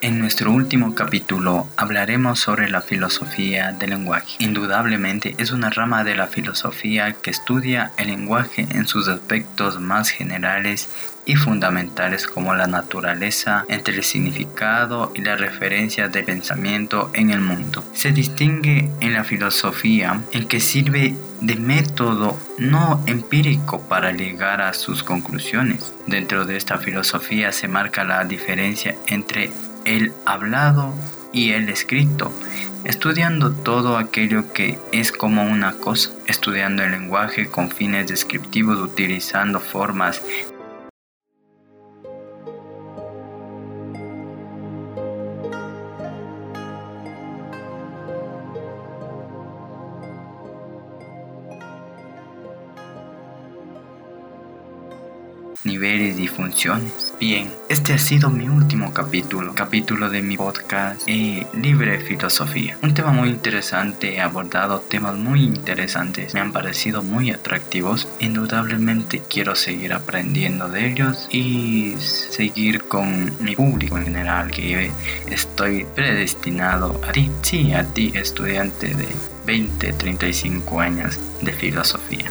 En nuestro último capítulo hablaremos sobre la filosofía del lenguaje. Indudablemente es una rama de la filosofía que estudia el lenguaje en sus aspectos más generales y fundamentales como la naturaleza entre el significado y la referencia de pensamiento en el mundo. Se distingue en la filosofía en que sirve de método no empírico para llegar a sus conclusiones. Dentro de esta filosofía se marca la diferencia entre el hablado y el escrito, estudiando todo aquello que es como una cosa, estudiando el lenguaje con fines descriptivos utilizando formas niveles y funciones. Bien, este ha sido mi último capítulo, capítulo de mi podcast eh, Libre Filosofía. Un tema muy interesante, he abordado temas muy interesantes, me han parecido muy atractivos. Indudablemente quiero seguir aprendiendo de ellos y seguir con mi público en general, que estoy predestinado a ti, sí, a ti, estudiante de 20, 35 años de filosofía.